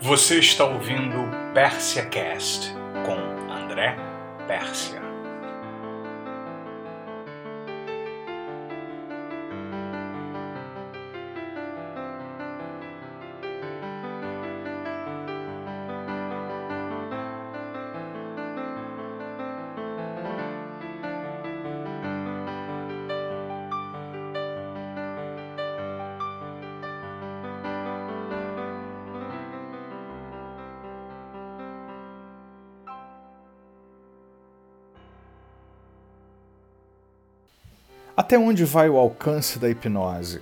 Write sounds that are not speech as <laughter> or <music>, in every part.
Você está ouvindo Pérsia Cast com André Pérsia. Até onde vai o alcance da hipnose?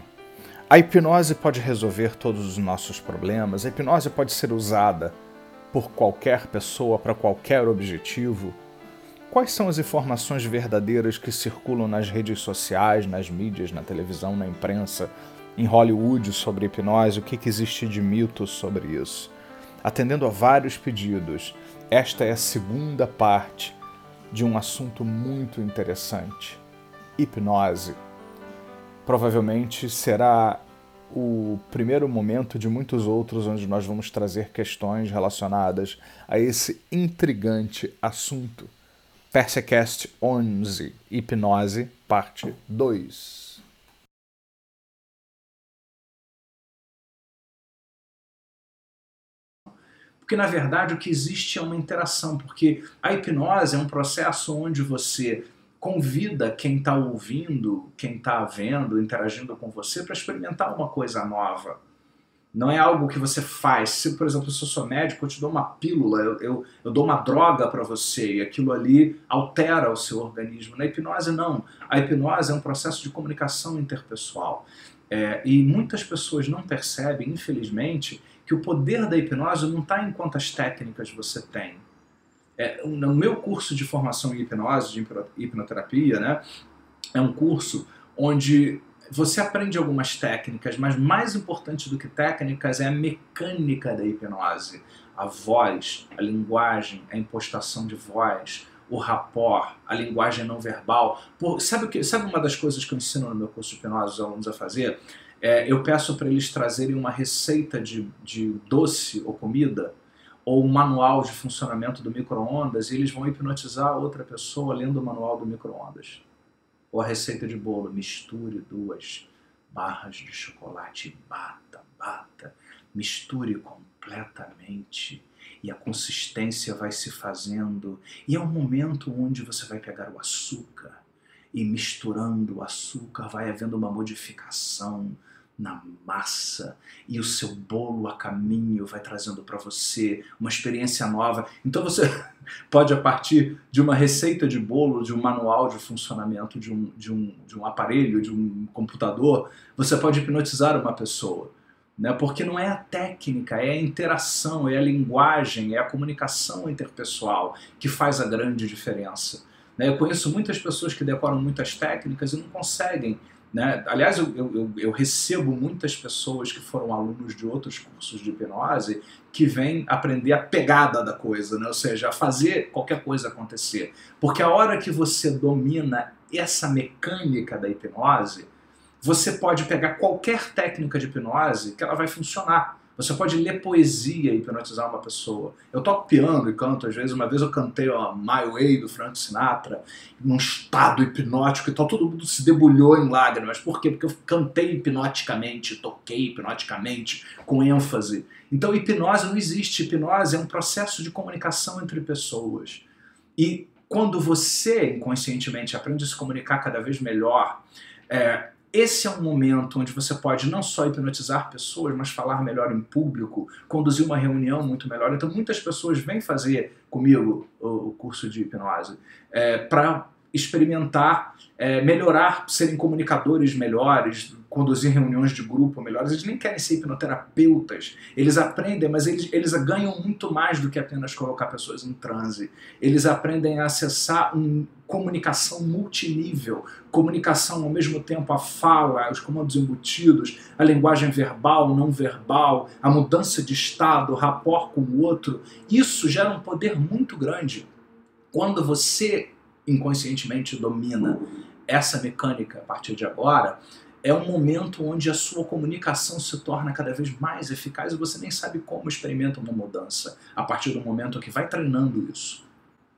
A hipnose pode resolver todos os nossos problemas, a hipnose pode ser usada por qualquer pessoa para qualquer objetivo. Quais são as informações verdadeiras que circulam nas redes sociais, nas mídias, na televisão, na imprensa, em Hollywood sobre hipnose? O que, que existe de mito sobre isso? Atendendo a vários pedidos, esta é a segunda parte de um assunto muito interessante hipnose. Provavelmente será o primeiro momento de muitos outros onde nós vamos trazer questões relacionadas a esse intrigante assunto. PerseCast 11 Hipnose, parte 2. Porque, na verdade, o que existe é uma interação, porque a hipnose é um processo onde você convida quem está ouvindo, quem está vendo, interagindo com você para experimentar uma coisa nova. Não é algo que você faz. Se, por exemplo, se eu sou médico, eu te dou uma pílula, eu, eu, eu dou uma droga para você e aquilo ali altera o seu organismo. Na hipnose, não. A hipnose é um processo de comunicação interpessoal. É, e muitas pessoas não percebem, infelizmente, que o poder da hipnose não está em quantas técnicas você tem é, no meu curso de formação em hipnose, de hipnoterapia, né, é um curso onde você aprende algumas técnicas, mas mais importante do que técnicas é a mecânica da hipnose. A voz, a linguagem, a impostação de voz, o rapport, a linguagem não verbal. Por, sabe, o que, sabe uma das coisas que eu ensino no meu curso de hipnose os alunos a fazer? É, eu peço para eles trazerem uma receita de, de doce ou comida ou um manual de funcionamento do micro-ondas e eles vão hipnotizar outra pessoa lendo o manual do micro-ondas. Ou a receita de bolo, misture duas barras de chocolate e bata, bata, misture completamente e a consistência vai se fazendo e é um momento onde você vai pegar o açúcar e misturando o açúcar vai havendo uma modificação na massa e o seu bolo a caminho vai trazendo para você uma experiência nova. Então você <laughs> pode, a partir de uma receita de bolo, de um manual de funcionamento de um, de um, de um aparelho, de um computador, você pode hipnotizar uma pessoa. Né? Porque não é a técnica, é a interação, é a linguagem, é a comunicação interpessoal que faz a grande diferença. Né? Eu conheço muitas pessoas que decoram muitas técnicas e não conseguem né? Aliás, eu, eu, eu, recebo muitas pessoas que foram alunos de outros cursos de hipnose que vêm aprender a pegada da coisa, né? ou seja, a fazer qualquer coisa acontecer. Porque a hora que você domina essa mecânica da hipnose, você pode pegar qualquer técnica de hipnose que ela vai funcionar. Você pode ler poesia e hipnotizar uma pessoa. Eu toco piano e canto, às vezes, uma vez eu cantei ó, My Way do Frank Sinatra, num estado hipnótico e tal, todo mundo se debulhou em lágrimas. Por quê? Porque eu cantei hipnoticamente, toquei hipnoticamente, com ênfase. Então, hipnose não existe. Hipnose é um processo de comunicação entre pessoas. E quando você inconscientemente aprende a se comunicar cada vez melhor, é, esse é um momento onde você pode não só hipnotizar pessoas, mas falar melhor em público, conduzir uma reunião muito melhor. Então, muitas pessoas vêm fazer comigo o curso de hipnose é, para experimentar, é, melhorar, serem comunicadores melhores, conduzir reuniões de grupo melhores. Eles nem querem ser hipnoterapeutas. Eles aprendem, mas eles, eles ganham muito mais do que apenas colocar pessoas em transe. Eles aprendem a acessar uma comunicação multinível, comunicação ao mesmo tempo a fala, os comandos embutidos, a linguagem verbal, não verbal, a mudança de estado, o rapport com o outro. Isso gera um poder muito grande. Quando você inconscientemente domina essa mecânica a partir de agora, é um momento onde a sua comunicação se torna cada vez mais eficaz e você nem sabe como experimenta uma mudança a partir do momento que vai treinando isso.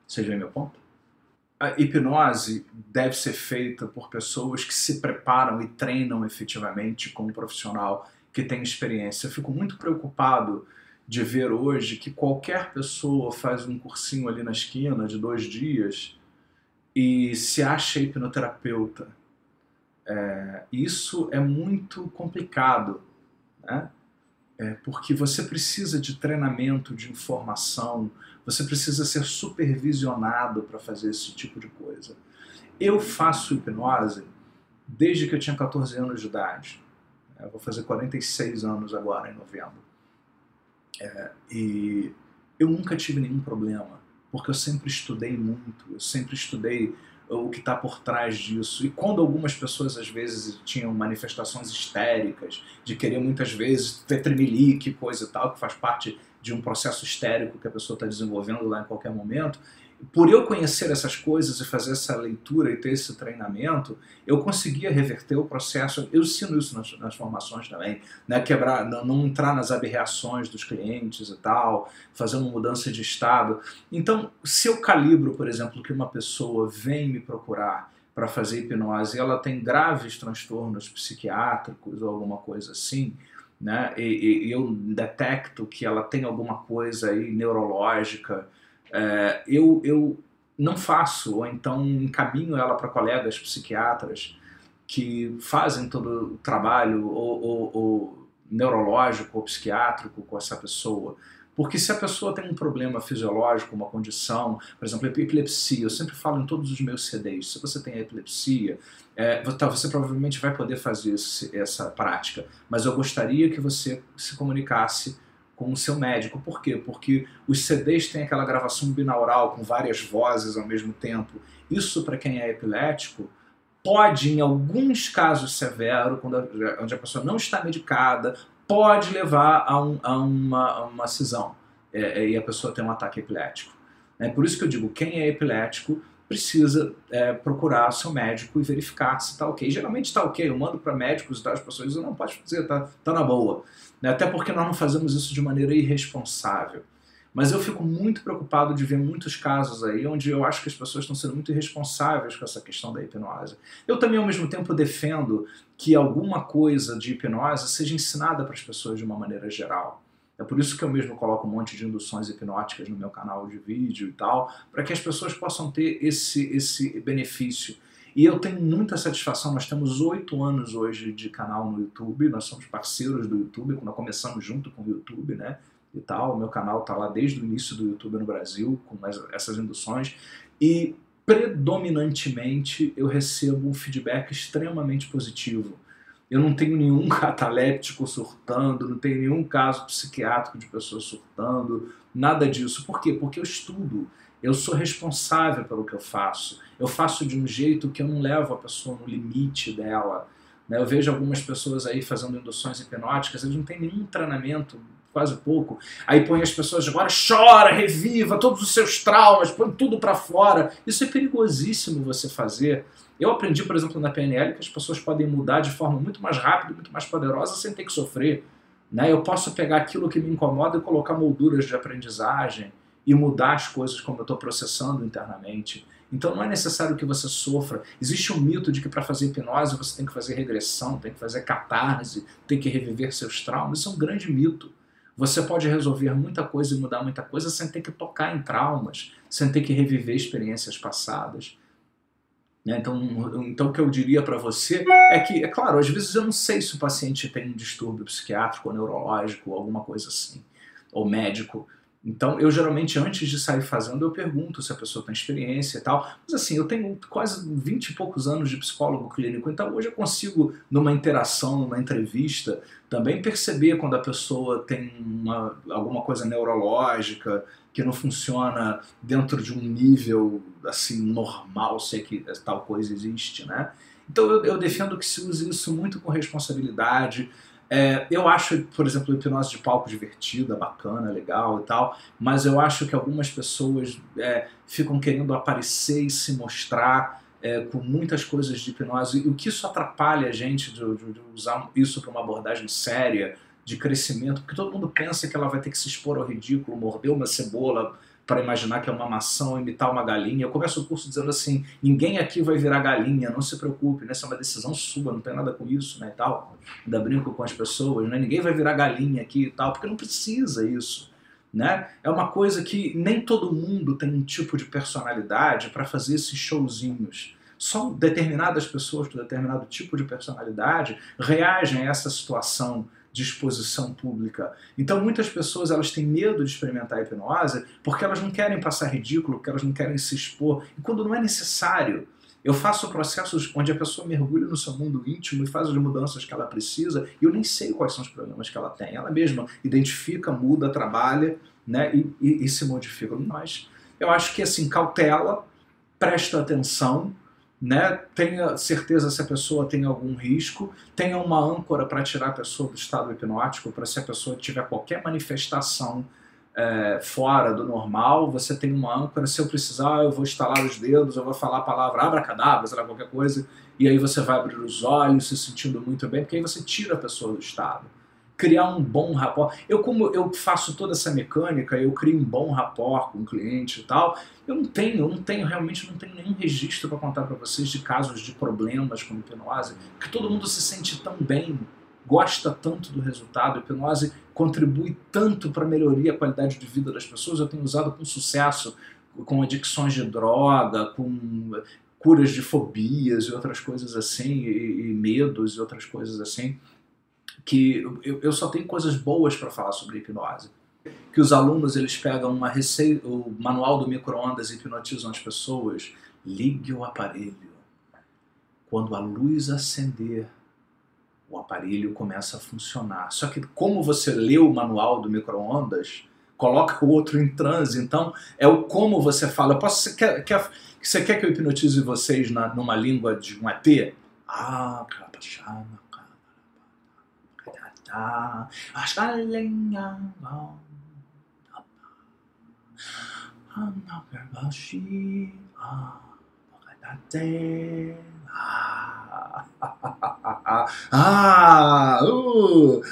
Você vê meu ponto? A hipnose deve ser feita por pessoas que se preparam e treinam efetivamente com um profissional que tem experiência. Eu fico muito preocupado de ver hoje que qualquer pessoa faz um cursinho ali na esquina de dois dias e se acha hipnoterapeuta. É, isso é muito complicado, né? É, porque você precisa de treinamento, de informação, você precisa ser supervisionado para fazer esse tipo de coisa. Eu faço hipnose desde que eu tinha 14 anos de idade. Eu vou fazer 46 anos agora, em novembro. É, e eu nunca tive nenhum problema, porque eu sempre estudei muito, eu sempre estudei o que está por trás disso. E quando algumas pessoas às vezes tinham manifestações histéricas, de querer muitas vezes ter tremelique, coisa e tal, que faz parte de um processo histérico que a pessoa está desenvolvendo lá em qualquer momento, por eu conhecer essas coisas e fazer essa leitura e ter esse treinamento, eu conseguia reverter o processo. Eu ensino isso nas, nas formações também, né? Quebrar, não, não, entrar nas aberrações dos clientes e tal, fazer uma mudança de estado. Então, se eu calibro, por exemplo, que uma pessoa vem me procurar para fazer hipnose e ela tem graves transtornos psiquiátricos ou alguma coisa assim, né? E, e eu detecto que ela tem alguma coisa aí neurológica é, eu, eu não faço, ou então encaminho ela para colegas psiquiatras que fazem todo o trabalho ou, ou, ou neurológico ou psiquiátrico com essa pessoa. Porque se a pessoa tem um problema fisiológico, uma condição, por exemplo, epilepsia, eu sempre falo em todos os meus CDs, se você tem epilepsia, é, você provavelmente vai poder fazer esse, essa prática, mas eu gostaria que você se comunicasse com o seu médico. Por quê? Porque os CDs têm aquela gravação binaural com várias vozes ao mesmo tempo. Isso, para quem é epilético, pode, em alguns casos severos, quando a, onde a pessoa não está medicada, pode levar a, um, a, uma, a uma cisão é, é, e a pessoa tem um ataque epilético. É por isso que eu digo, quem é epilético precisa é, procurar seu médico e verificar se está ok. Geralmente está ok, eu mando para médicos e tal, as pessoas dizem, não, pode fazer, está tá na boa. Né? Até porque nós não fazemos isso de maneira irresponsável. Mas eu fico muito preocupado de ver muitos casos aí onde eu acho que as pessoas estão sendo muito irresponsáveis com essa questão da hipnose. Eu também, ao mesmo tempo, defendo que alguma coisa de hipnose seja ensinada para as pessoas de uma maneira geral. É por isso que eu mesmo coloco um monte de induções hipnóticas no meu canal de vídeo e tal, para que as pessoas possam ter esse, esse benefício. E eu tenho muita satisfação, nós temos oito anos hoje de canal no YouTube, nós somos parceiros do YouTube, nós começamos junto com o YouTube, né? E tal, o meu canal está lá desde o início do YouTube no Brasil, com essas induções, e predominantemente eu recebo um feedback extremamente positivo eu não tenho nenhum <laughs> cataléptico surtando, não tenho nenhum caso psiquiátrico de pessoas surtando, nada disso. Por quê? Porque eu estudo. Eu sou responsável pelo que eu faço. Eu faço de um jeito que eu não levo a pessoa no limite dela. Né? Eu vejo algumas pessoas aí fazendo induções hipnóticas, eles não têm nenhum treinamento, quase pouco. Aí põe as pessoas agora, chora, reviva todos os seus traumas, põe tudo para fora. Isso é perigosíssimo você fazer. Eu aprendi, por exemplo, na PNL que as pessoas podem mudar de forma muito mais rápida, muito mais poderosa, sem ter que sofrer. Né? Eu posso pegar aquilo que me incomoda e colocar molduras de aprendizagem e mudar as coisas como eu estou processando internamente. Então não é necessário que você sofra. Existe um mito de que para fazer hipnose você tem que fazer regressão, tem que fazer catarse, tem que reviver seus traumas. Isso é um grande mito. Você pode resolver muita coisa e mudar muita coisa sem ter que tocar em traumas, sem ter que reviver experiências passadas. Né? Então, então, o que eu diria para você é que, é claro, às vezes eu não sei se o paciente tem um distúrbio psiquiátrico ou neurológico ou alguma coisa assim, ou médico. Então, eu geralmente, antes de sair fazendo, eu pergunto se a pessoa tem experiência e tal. Mas assim, eu tenho quase 20 e poucos anos de psicólogo clínico, então hoje eu consigo, numa interação, numa entrevista, também perceber quando a pessoa tem uma, alguma coisa neurológica que não funciona dentro de um nível assim normal, sei que tal coisa existe, né? Então eu, eu defendo que se use isso muito com responsabilidade, é, eu acho, por exemplo, hipnose de palco divertida, bacana, legal e tal, mas eu acho que algumas pessoas é, ficam querendo aparecer e se mostrar é, com muitas coisas de hipnose. E o que isso atrapalha a gente de, de, de usar isso para uma abordagem séria, de crescimento, porque todo mundo pensa que ela vai ter que se expor ao ridículo, morder uma cebola para imaginar que é uma maçã, imitar uma galinha. Eu começo o curso dizendo assim: ninguém aqui vai virar galinha, não se preocupe, né? essa é uma decisão sua, não tem nada com isso, né? E tal. Ainda brinco com as pessoas, né? Ninguém vai virar galinha aqui e tal, porque não precisa isso. Né? É uma coisa que nem todo mundo tem um tipo de personalidade para fazer esses showzinhos. Só determinadas pessoas com determinado tipo de personalidade reagem a essa situação de exposição pública. Então muitas pessoas elas têm medo de experimentar a hipnose porque elas não querem passar ridículo, porque elas não querem se expor, e quando não é necessário. Eu faço processos onde a pessoa mergulha no seu mundo íntimo e faz as mudanças que ela precisa, e eu nem sei quais são os problemas que ela tem. Ela mesma identifica, muda, trabalha né, e, e, e se modifica. Mas eu acho que assim, cautela, presta atenção, né? tenha certeza se a pessoa tem algum risco, tenha uma âncora para tirar a pessoa do estado hipnótico, para se a pessoa tiver qualquer manifestação é, fora do normal, você tem uma âncora, se eu precisar eu vou estalar os dedos, eu vou falar a palavra abracadabra, sei lá, qualquer coisa, e aí você vai abrir os olhos se sentindo muito bem, porque aí você tira a pessoa do estado criar um bom rapport. Eu, como eu faço toda essa mecânica, eu crio um bom rapport com o cliente e tal, eu não tenho, eu não tenho, realmente não tenho nenhum registro para contar para vocês de casos de problemas com hipnose, que todo mundo se sente tão bem, gosta tanto do resultado, a hipnose contribui tanto para melhoria a qualidade de vida das pessoas, eu tenho usado com sucesso, com adicções de droga, com curas de fobias e outras coisas assim, e, e medos e outras coisas assim que eu, eu só tenho coisas boas para falar sobre hipnose. Que os alunos eles pegam uma receita, o manual do micro-ondas e hipnotizam as pessoas. Ligue o aparelho. Quando a luz acender, o aparelho começa a funcionar. Só que como você leu o manual do micro-ondas, coloca o outro em transe. Então, é o como você fala. Posso, você, quer, quer, você quer que eu hipnotize vocês na, numa língua de um ET? Ah, capachana. Ah, ah, uh,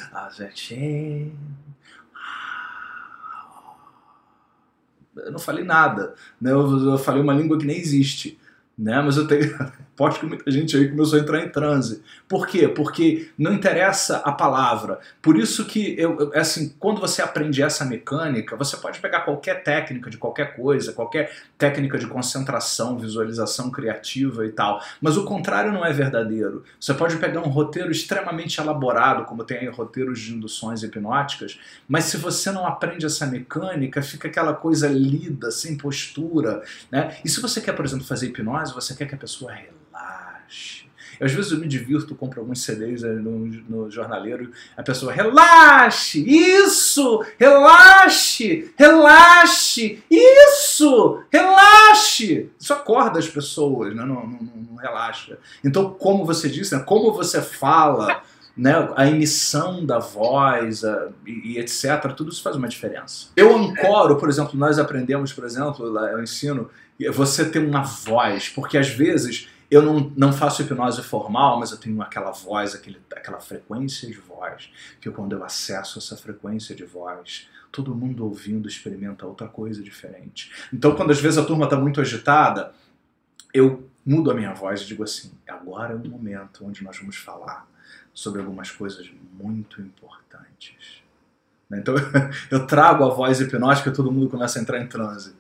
Eu não falei nada, né? eu, eu falei uma língua que nem existe, né? Mas eu tenho <laughs> Aposto que muita gente aí começou a entrar em transe. Por quê? Porque não interessa a palavra. Por isso que, eu, é assim, quando você aprende essa mecânica, você pode pegar qualquer técnica de qualquer coisa, qualquer técnica de concentração, visualização criativa e tal. Mas o contrário não é verdadeiro. Você pode pegar um roteiro extremamente elaborado, como tem aí roteiros de induções hipnóticas, mas se você não aprende essa mecânica, fica aquela coisa lida, sem postura. Né? E se você quer, por exemplo, fazer hipnose, você quer que a pessoa relaxe relaxe. às vezes eu me divirto, compro alguns CDs no, no jornaleiro, a pessoa, relaxe, isso, relaxe, relaxe, isso, relaxe. Isso acorda as pessoas, né? não, não, não relaxa. Então, como você disse, né? como você fala, <laughs> né, a emissão da voz a, e, e, etc., tudo isso faz uma diferença. Eu ancoro, por exemplo, nós aprendemos, por exemplo, eu ensino, você ter uma voz, porque às vezes eu não, não faço hipnose formal, mas eu tenho aquela voz, aquele, aquela frequência de voz, que quando eu acesso essa frequência de voz, todo mundo ouvindo experimenta outra coisa diferente. Então, quando às vezes a turma está muito agitada, eu mudo a minha voz e digo assim: agora é o momento onde nós vamos falar sobre algumas coisas muito importantes. Então, <laughs> eu trago a voz hipnótica e todo mundo começa a entrar em transe.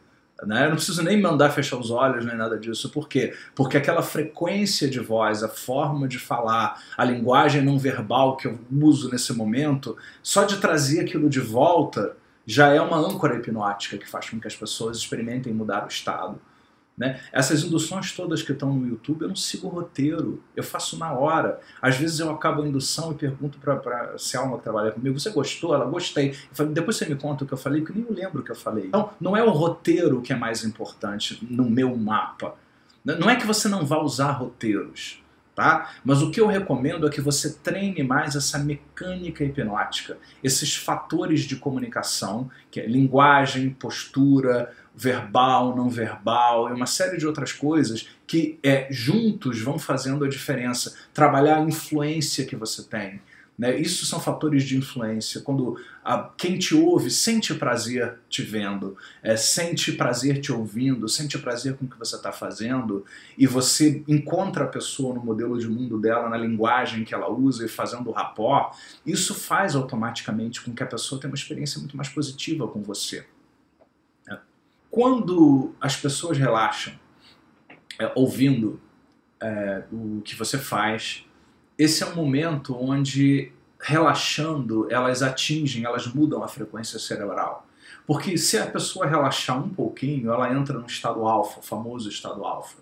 Né? Eu não preciso nem mandar fechar os olhos nem nada disso. Por quê? Porque aquela frequência de voz, a forma de falar, a linguagem não verbal que eu uso nesse momento, só de trazer aquilo de volta já é uma âncora hipnótica que faz com que as pessoas experimentem mudar o estado. Né? Essas induções todas que estão no YouTube, eu não sigo o roteiro, eu faço na hora. Às vezes eu acabo a indução e pergunto para a Selma que trabalha comigo: Você gostou? Ela gostei. Falei, Depois você me conta o que eu falei, que eu nem lembro o que eu falei. Então, não é o roteiro que é mais importante no meu mapa. Não é que você não vá usar roteiros, tá? Mas o que eu recomendo é que você treine mais essa mecânica hipnótica, esses fatores de comunicação, que é linguagem, postura, verbal, não verbal e uma série de outras coisas que é, juntos vão fazendo a diferença. Trabalhar a influência que você tem. Né? Isso são fatores de influência. Quando a, quem te ouve sente prazer te vendo, é, sente prazer te ouvindo, sente prazer com o que você está fazendo, e você encontra a pessoa no modelo de mundo dela, na linguagem que ela usa e fazendo o rapó, isso faz automaticamente com que a pessoa tenha uma experiência muito mais positiva com você. Quando as pessoas relaxam, é, ouvindo é, o que você faz, esse é um momento onde, relaxando, elas atingem, elas mudam a frequência cerebral. Porque se a pessoa relaxar um pouquinho, ela entra no estado alfa, famoso estado alfa.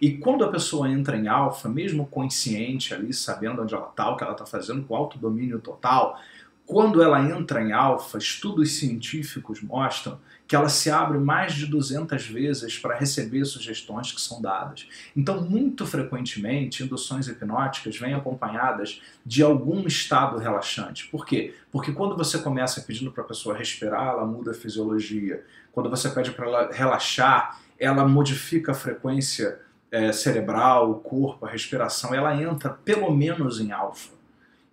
E quando a pessoa entra em alfa, mesmo consciente ali, sabendo onde ela está, o que ela está fazendo, com autodomínio total, quando ela entra em alfa, estudos científicos mostram que ela se abre mais de 200 vezes para receber sugestões que são dadas. Então, muito frequentemente, induções hipnóticas vêm acompanhadas de algum estado relaxante. Por quê? Porque quando você começa pedindo para a pessoa respirar, ela muda a fisiologia. Quando você pede para ela relaxar, ela modifica a frequência é, cerebral, o corpo, a respiração. Ela entra pelo menos em alfa.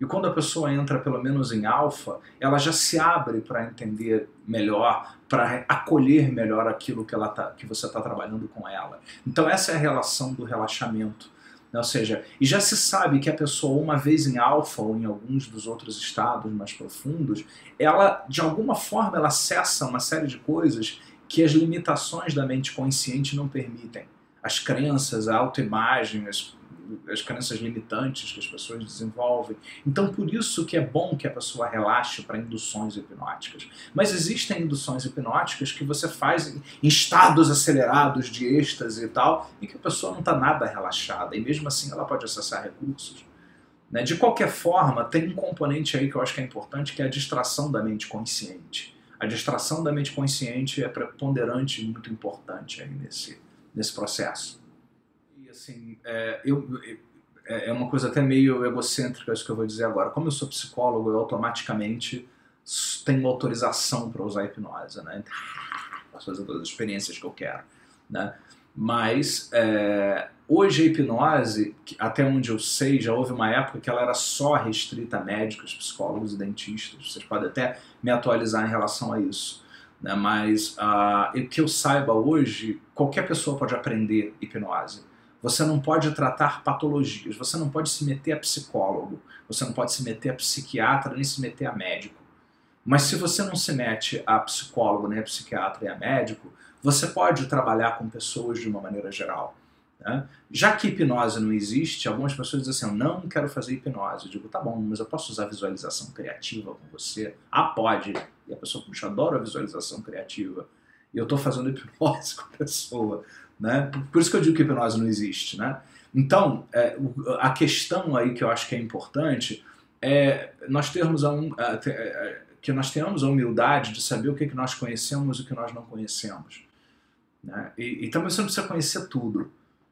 E quando a pessoa entra pelo menos em alfa, ela já se abre para entender melhor, para acolher melhor aquilo que, ela tá, que você está trabalhando com ela. Então essa é a relação do relaxamento. Né? Ou seja, e já se sabe que a pessoa, uma vez em alfa ou em alguns dos outros estados mais profundos, ela, de alguma forma, ela acessa uma série de coisas que as limitações da mente consciente não permitem. As crenças, a autoimagem, as as crenças limitantes que as pessoas desenvolvem. Então, por isso que é bom que a pessoa relaxe para induções hipnóticas. Mas existem induções hipnóticas que você faz em estados acelerados de êxtase e tal, e que a pessoa não está nada relaxada, e mesmo assim ela pode acessar recursos. Né? De qualquer forma, tem um componente aí que eu acho que é importante, que é a distração da mente consciente. A distração da mente consciente é preponderante e muito importante aí nesse, nesse processo assim, é, eu, é, é uma coisa até meio egocêntrica isso que eu vou dizer agora. Como eu sou psicólogo, eu automaticamente tenho autorização para usar hipnose, né? <laughs> Posso fazer todas as experiências que eu quero, né? Mas é, hoje a hipnose, até onde eu sei, já houve uma época que ela era só restrita a médicos, psicólogos e dentistas. Vocês podem até me atualizar em relação a isso. Né? Mas uh, que eu saiba hoje, qualquer pessoa pode aprender hipnose. Você não pode tratar patologias, você não pode se meter a psicólogo, você não pode se meter a psiquiatra, nem se meter a médico. Mas se você não se mete a psicólogo, nem a psiquiatra e a médico, você pode trabalhar com pessoas de uma maneira geral. Né? Já que hipnose não existe, algumas pessoas dizem assim, eu não quero fazer hipnose. Eu digo, tá bom, mas eu posso usar visualização criativa com você? Ah, pode. E a pessoa, puxa, adoro a visualização criativa. E eu estou fazendo hipnose <laughs> com a pessoa. Né? Por isso que eu digo que hipnose não existe. Né? Então, é, a questão aí que eu acho que é importante é nós termos a, a, a, que nós tenhamos a humildade de saber o que, que nós conhecemos e o que nós não conhecemos. Né? E, e também você não precisa conhecer tudo.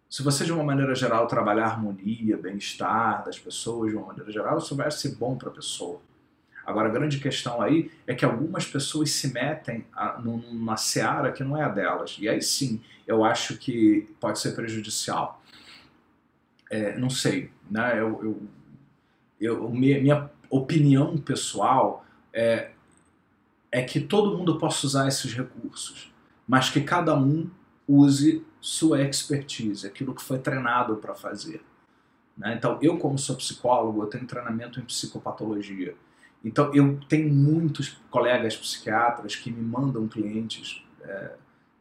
Se você, de uma maneira geral, trabalhar harmonia, bem-estar das pessoas, de uma maneira geral, isso vai ser bom para a pessoa. Agora, a grande questão aí é que algumas pessoas se metem a, numa seara que não é a delas. E aí sim, eu acho que pode ser prejudicial. É, não sei, né? Eu, eu, eu, minha opinião pessoal é, é que todo mundo possa usar esses recursos, mas que cada um use sua expertise, aquilo que foi treinado para fazer. Né? Então, eu, como sou psicólogo, eu tenho treinamento em psicopatologia. Então, eu tenho muitos colegas psiquiatras que me mandam clientes é,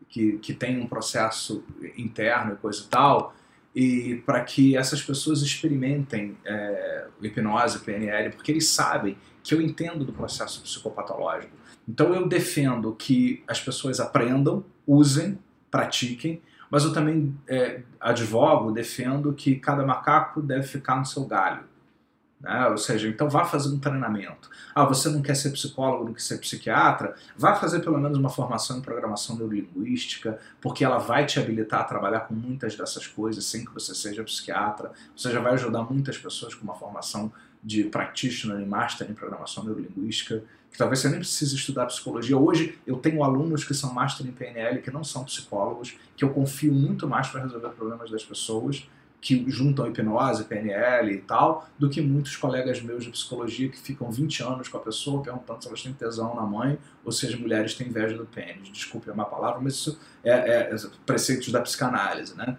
que, que têm um processo interno e coisa e tal, e para que essas pessoas experimentem é, hipnose, PNL, porque eles sabem que eu entendo do processo psicopatológico. Então, eu defendo que as pessoas aprendam, usem, pratiquem, mas eu também é, advogo, defendo que cada macaco deve ficar no seu galho. Né? Ou seja, então vá fazer um treinamento. Ah, você não quer ser psicólogo, não quer ser psiquiatra? Vá fazer pelo menos uma formação em programação neurolinguística, porque ela vai te habilitar a trabalhar com muitas dessas coisas sem que você seja psiquiatra. Você já vai ajudar muitas pessoas com uma formação de practitioner e master em programação neurolinguística, que talvez você nem precise estudar psicologia. Hoje eu tenho alunos que são master em PNL que não são psicólogos, que eu confio muito mais para resolver problemas das pessoas, que juntam hipnose, PNL e tal, do que muitos colegas meus de psicologia que ficam 20 anos com a pessoa perguntando se elas têm tesão na mãe ou se as mulheres têm inveja do pênis. Desculpe a má palavra, mas isso é, é, é preceitos da psicanálise, né?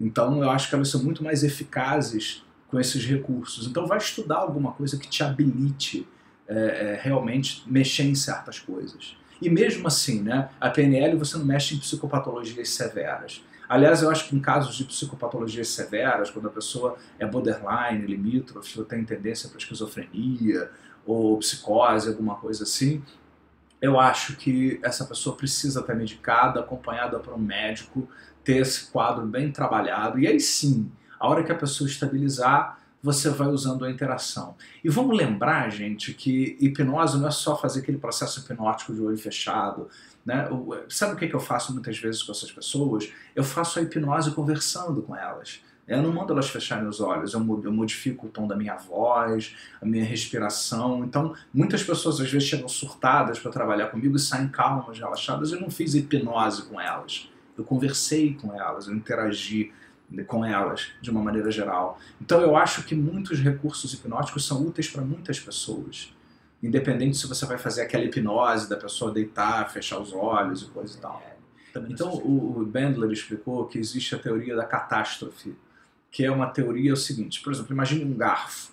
Então eu acho que elas são muito mais eficazes com esses recursos. Então vai estudar alguma coisa que te habilite é, é, realmente mexer em certas coisas. E mesmo assim, né, a PNL você não mexe em psicopatologias severas. Aliás, eu acho que em casos de psicopatologias severas, quando a pessoa é borderline, limítrofe, ou tem tendência para esquizofrenia, ou psicose, alguma coisa assim, eu acho que essa pessoa precisa estar medicada, acompanhada por um médico, ter esse quadro bem trabalhado, e aí sim, a hora que a pessoa estabilizar, você vai usando a interação. E vamos lembrar, gente, que hipnose não é só fazer aquele processo hipnótico de olho fechado. Né? Sabe o que eu faço muitas vezes com essas pessoas? Eu faço a hipnose conversando com elas. Eu não mando elas fecharem os olhos, eu modifico o tom da minha voz, a minha respiração. Então, muitas pessoas às vezes chegam surtadas para trabalhar comigo e saem calmas, relaxadas. Eu não fiz hipnose com elas. Eu conversei com elas, eu interagi com elas, de uma maneira geral. Então eu acho que muitos recursos hipnóticos são úteis para muitas pessoas. Independente se você vai fazer aquela hipnose da pessoa deitar, fechar os olhos e coisa e tal. Então o Bandler explicou que existe a teoria da catástrofe, que é uma teoria é o seguinte, por exemplo, imagine um garfo.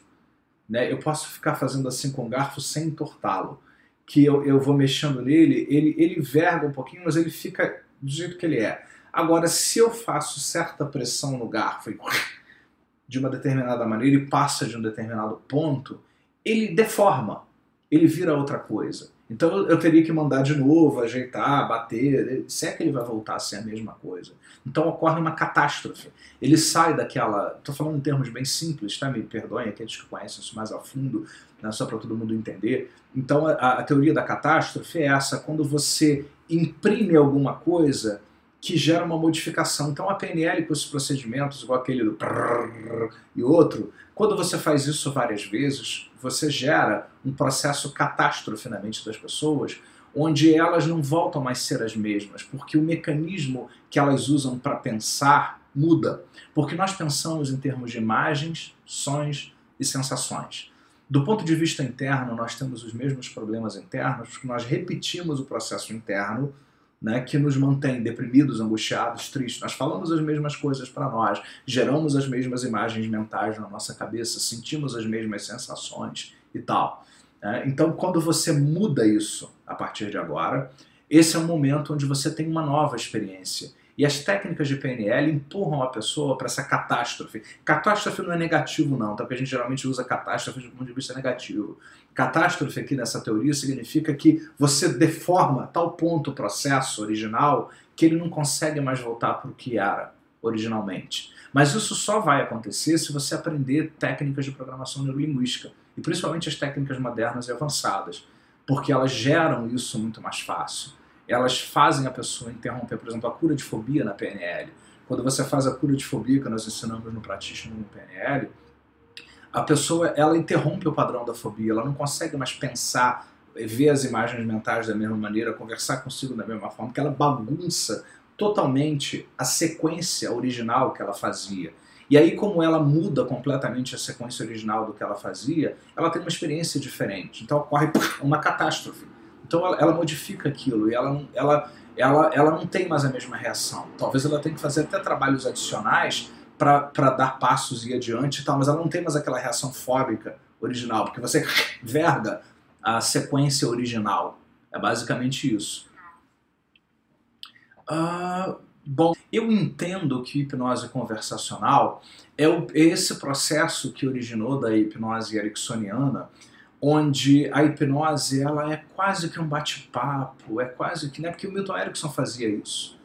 Né? Eu posso ficar fazendo assim com o garfo sem entortá-lo. Que eu, eu vou mexendo nele, ele, ele verga um pouquinho, mas ele fica do jeito que ele é. Agora, se eu faço certa pressão no garfo e <laughs> de uma determinada maneira e passa de um determinado ponto, ele deforma, ele vira outra coisa. Então eu teria que mandar de novo, ajeitar, bater, se é que ele vai voltar a ser a mesma coisa. Então ocorre uma catástrofe. Ele sai daquela. Estou falando em termos bem simples, tá? Me perdoem aqueles que conhecem isso mais a fundo, né? só para todo mundo entender. Então a, a teoria da catástrofe é essa: quando você imprime alguma coisa que gera uma modificação. Então a PNL com esses procedimentos, igual aquele do prrr e outro, quando você faz isso várias vezes, você gera um processo catástrofe na mente das pessoas, onde elas não voltam mais a ser as mesmas, porque o mecanismo que elas usam para pensar muda. Porque nós pensamos em termos de imagens, sons e sensações. Do ponto de vista interno, nós temos os mesmos problemas internos, porque nós repetimos o processo interno né, que nos mantém deprimidos, angustiados, tristes. Nós falamos as mesmas coisas para nós, geramos as mesmas imagens mentais na nossa cabeça, sentimos as mesmas sensações e tal. Né? Então, quando você muda isso a partir de agora, esse é um momento onde você tem uma nova experiência. E as técnicas de PNL empurram a pessoa para essa catástrofe. Catástrofe não é negativo, não, tá? Porque a gente geralmente usa catástrofe do ponto de vista negativo. Catástrofe aqui nessa teoria significa que você deforma tal ponto o processo original que ele não consegue mais voltar para o que era originalmente. Mas isso só vai acontecer se você aprender técnicas de programação neurolinguística, e principalmente as técnicas modernas e avançadas, porque elas geram isso muito mais fácil elas fazem a pessoa interromper, por exemplo, a cura de fobia na PNL. Quando você faz a cura de fobia, que nós ensinamos no Practitioner no PNL, a pessoa ela interrompe o padrão da fobia, ela não consegue mais pensar, ver as imagens mentais da mesma maneira, conversar consigo da mesma forma, porque ela bagunça totalmente a sequência original que ela fazia. E aí, como ela muda completamente a sequência original do que ela fazia, ela tem uma experiência diferente. Então ocorre <laughs> uma catástrofe. Então ela, ela modifica aquilo e ela, ela, ela, ela não tem mais a mesma reação. Talvez ela tenha que fazer até trabalhos adicionais para dar passos e adiante e tal, mas ela não tem mais aquela reação fóbica original, porque você <laughs> verga a sequência original. É basicamente isso. Uh, bom, eu entendo que hipnose conversacional é o, esse processo que originou da hipnose ericksoniana, onde a hipnose ela é quase que um bate-papo, é quase que, né, porque o Milton Erickson fazia isso.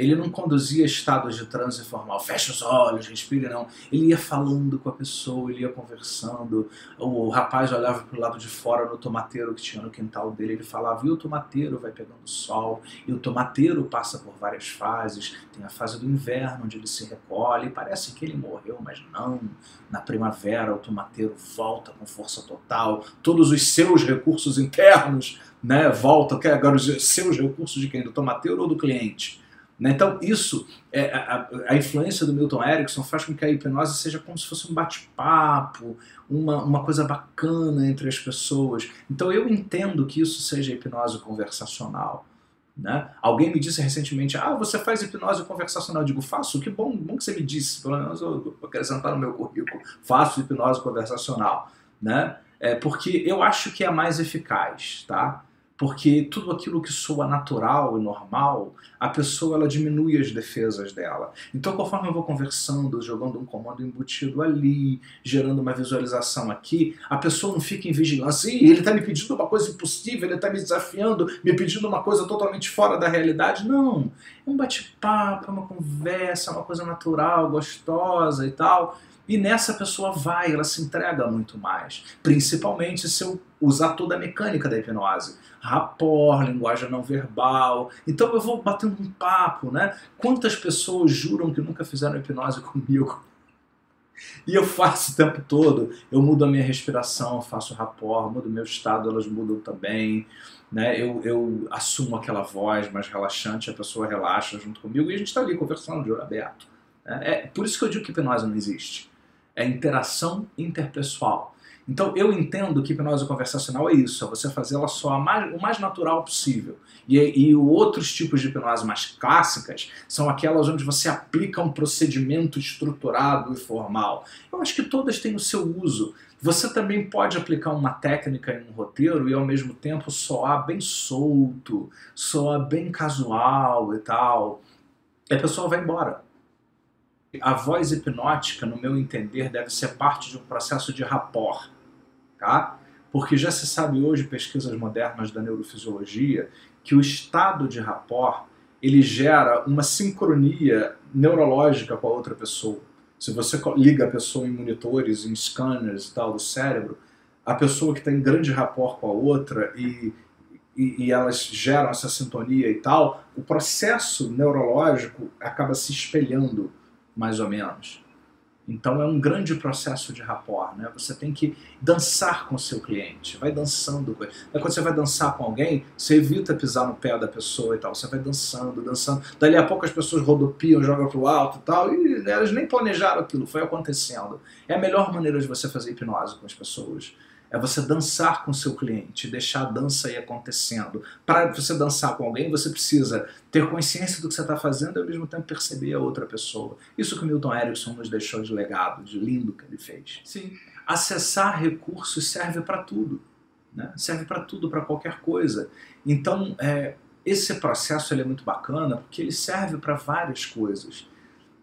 Ele não conduzia estados de transe formal, fecha os olhos, respire, não. Ele ia falando com a pessoa, ele ia conversando. O rapaz olhava para o lado de fora no tomateiro que tinha no quintal dele, ele falava, e o tomateiro vai pegando sol, e o tomateiro passa por várias fases. Tem a fase do inverno, onde ele se recolhe, parece que ele morreu, mas não. Na primavera, o tomateiro volta com força total, todos os seus recursos internos né, voltam, agora os seus recursos de quem? Do tomateiro ou do cliente? Né? Então, isso, é, a, a, influência do Milton Erickson faz com que a hipnose seja como se fosse um bate-papo, uma, uma coisa bacana entre as pessoas. Então, eu entendo que isso seja hipnose conversacional. Né? Alguém me disse recentemente: Ah, você faz hipnose conversacional? Eu digo: Faço, que bom, bom que você me disse, pelo menos eu vou acrescentar no meu currículo: Faço hipnose conversacional. Né? É porque eu acho que é mais eficaz. Tá? Porque tudo aquilo que soa natural e normal, a pessoa ela diminui as defesas dela. Então, conforme eu vou conversando, jogando um comando embutido ali, gerando uma visualização aqui, a pessoa não fica em vigilância. Ih, ele está me pedindo uma coisa impossível, ele está me desafiando, me pedindo uma coisa totalmente fora da realidade. Não. É um bate-papo, é uma conversa, é uma coisa natural, gostosa e tal. E nessa pessoa vai, ela se entrega muito mais. Principalmente se eu usar toda a mecânica da hipnose. Rapport, linguagem não verbal. Então eu vou batendo um papo, né? Quantas pessoas juram que nunca fizeram hipnose comigo? E eu faço o tempo todo. Eu mudo a minha respiração, faço rapport, mudo o meu estado, elas mudam também. Né? Eu, eu assumo aquela voz mais relaxante, a pessoa relaxa junto comigo e a gente está ali conversando de olho aberto. Né? É por isso que eu digo que hipnose não existe é interação interpessoal. Então eu entendo que hipnose conversacional é isso, é você fazer ela só mais, o mais natural possível. E, e outros tipos de hipnose mais clássicas são aquelas onde você aplica um procedimento estruturado e formal. Eu acho que todas têm o seu uso. Você também pode aplicar uma técnica em um roteiro e ao mesmo tempo soar bem solto, soar bem casual e tal. E a pessoa vai embora. A voz hipnótica, no meu entender, deve ser parte de um processo de rapport, tá? Porque já se sabe hoje, pesquisas modernas da neurofisiologia, que o estado de rapport ele gera uma sincronia neurológica com a outra pessoa. Se você liga a pessoa em monitores, em scanners e tal do cérebro, a pessoa que tem grande rapport com a outra e, e, e, elas geram essa sintonia e tal, o processo neurológico acaba se espelhando mais ou menos. Então é um grande processo de rapport, né? Você tem que dançar com o seu cliente, vai dançando. Quando você vai dançar com alguém, você evita pisar no pé da pessoa e tal, você vai dançando, dançando. Dali a pouco as pessoas rodopiam, jogam pro alto e tal, e elas nem planejaram aquilo, foi acontecendo. É a melhor maneira de você fazer hipnose com as pessoas é você dançar com o seu cliente, deixar a dança aí acontecendo. Para você dançar com alguém, você precisa ter consciência do que você está fazendo e ao mesmo tempo perceber a outra pessoa. Isso que o Milton Erickson nos deixou de legado, de lindo que ele fez. Sim. Acessar recursos serve para tudo. Né? Serve para tudo, para qualquer coisa. Então, é, esse processo ele é muito bacana porque ele serve para várias coisas.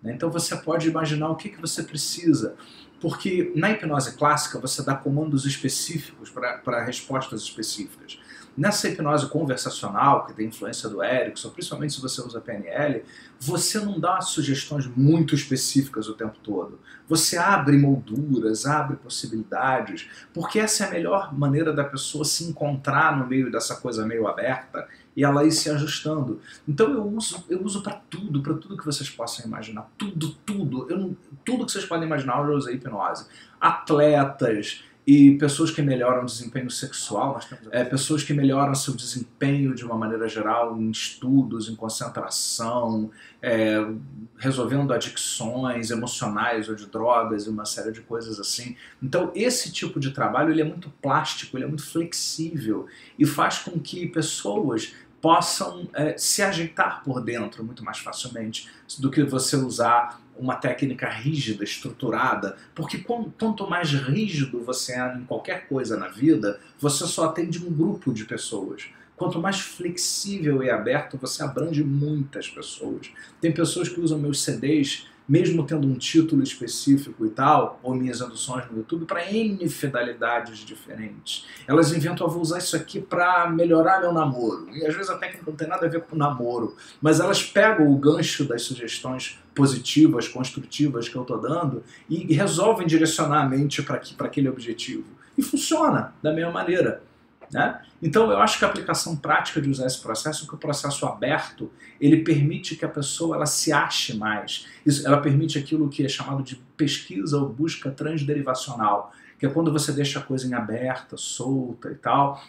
Né? Então você pode imaginar o que, que você precisa. Porque na hipnose clássica você dá comandos específicos para respostas específicas. Nessa hipnose conversacional, que tem influência do Erickson, principalmente se você usa PNL, você não dá sugestões muito específicas o tempo todo. Você abre molduras, abre possibilidades, porque essa é a melhor maneira da pessoa se encontrar no meio dessa coisa meio aberta e ela ir se ajustando. Então eu uso, eu uso para tudo, para tudo que vocês possam imaginar, tudo, tudo. Eu tudo que vocês podem imaginar eu já usei hipnose. Atletas, e pessoas que melhoram o desempenho sexual, é, pessoas que melhoram seu desempenho de uma maneira geral em estudos, em concentração, é, resolvendo adicções emocionais ou de drogas e uma série de coisas assim. Então esse tipo de trabalho ele é muito plástico, ele é muito flexível e faz com que pessoas possam é, se ajeitar por dentro muito mais facilmente do que você usar uma técnica rígida, estruturada, porque quanto mais rígido você é em qualquer coisa na vida, você só atende um grupo de pessoas. Quanto mais flexível e aberto, você abrange muitas pessoas. Tem pessoas que usam meus CDs mesmo tendo um título específico e tal, ou minhas induções no YouTube, para N fidelidades diferentes. Elas inventam, eu vou usar isso aqui para melhorar meu namoro. E às vezes a técnica não tem nada a ver com namoro, mas elas pegam o gancho das sugestões positivas, construtivas que eu estou dando e resolvem direcionar a mente para aquele objetivo. E funciona da mesma maneira. Né? Então eu acho que a aplicação prática de usar esse processo, que o processo aberto, ele permite que a pessoa ela se ache mais. Isso, ela permite aquilo que é chamado de pesquisa ou busca transderivacional, que é quando você deixa a coisa em aberta, solta e tal,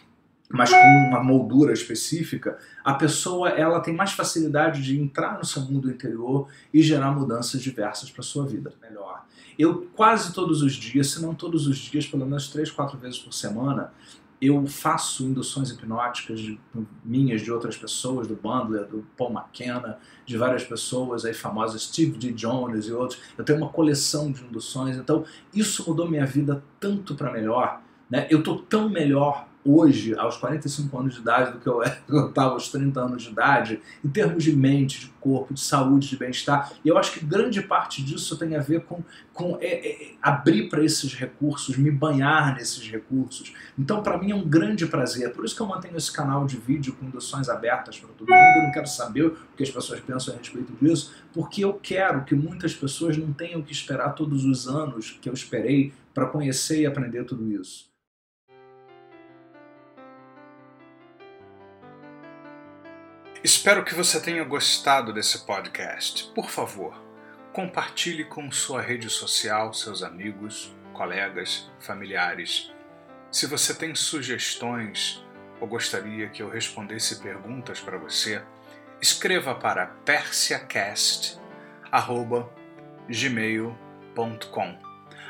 mas com uma moldura específica, a pessoa ela tem mais facilidade de entrar no seu mundo interior e gerar mudanças diversas para sua vida. Melhor. Eu quase todos os dias, se não todos os dias, pelo menos três, quatro vezes por semana, eu faço induções hipnóticas de, minhas, de outras pessoas, do Bandler, do Paul McKenna, de várias pessoas aí famosas, Steve D. Jones e outros. Eu tenho uma coleção de induções, então isso mudou minha vida tanto para melhor. Né? Eu tô tão melhor hoje, aos 45 anos de idade, do que eu estava <laughs> aos 30 anos de idade, em termos de mente, de corpo, de saúde, de bem-estar. E eu acho que grande parte disso tem a ver com, com é, é, abrir para esses recursos, me banhar nesses recursos. Então, para mim, é um grande prazer. É por isso que eu mantenho esse canal de vídeo com induções abertas para todo mundo. Eu não quero saber o que as pessoas pensam a respeito disso, porque eu quero que muitas pessoas não tenham que esperar todos os anos que eu esperei para conhecer e aprender tudo isso. Espero que você tenha gostado desse podcast. Por favor, compartilhe com sua rede social, seus amigos, colegas, familiares. Se você tem sugestões ou gostaria que eu respondesse perguntas para você, escreva para persiacast@gmail.com.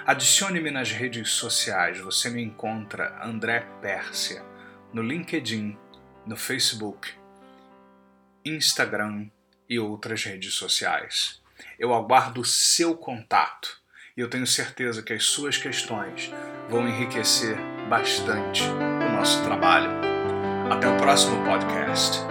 Adicione-me nas redes sociais. Você me encontra André Pérsia no LinkedIn, no Facebook Instagram e outras redes sociais. Eu aguardo o seu contato e eu tenho certeza que as suas questões vão enriquecer bastante o nosso trabalho. Até o próximo podcast.